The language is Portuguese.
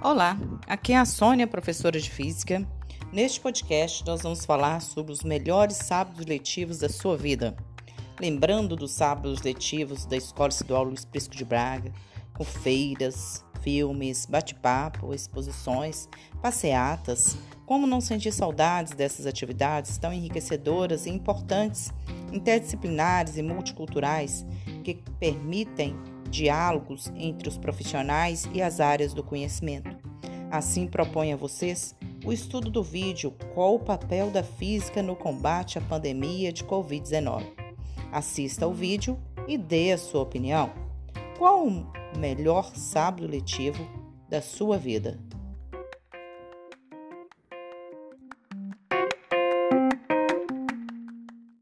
Olá, aqui é a Sônia, professora de Física. Neste podcast, nós vamos falar sobre os melhores sábados letivos da sua vida. Lembrando dos sábados letivos da Escola Estadual Luiz Prisco de Braga, com feiras, filmes, bate-papo, exposições, passeatas. Como não sentir saudades dessas atividades tão enriquecedoras e importantes, interdisciplinares e multiculturais que permitem diálogos entre os profissionais e as áreas do conhecimento. Assim, proponho a vocês o estudo do vídeo Qual o papel da física no combate à pandemia de Covid-19. Assista ao vídeo e dê a sua opinião. Qual o melhor sábado letivo da sua vida?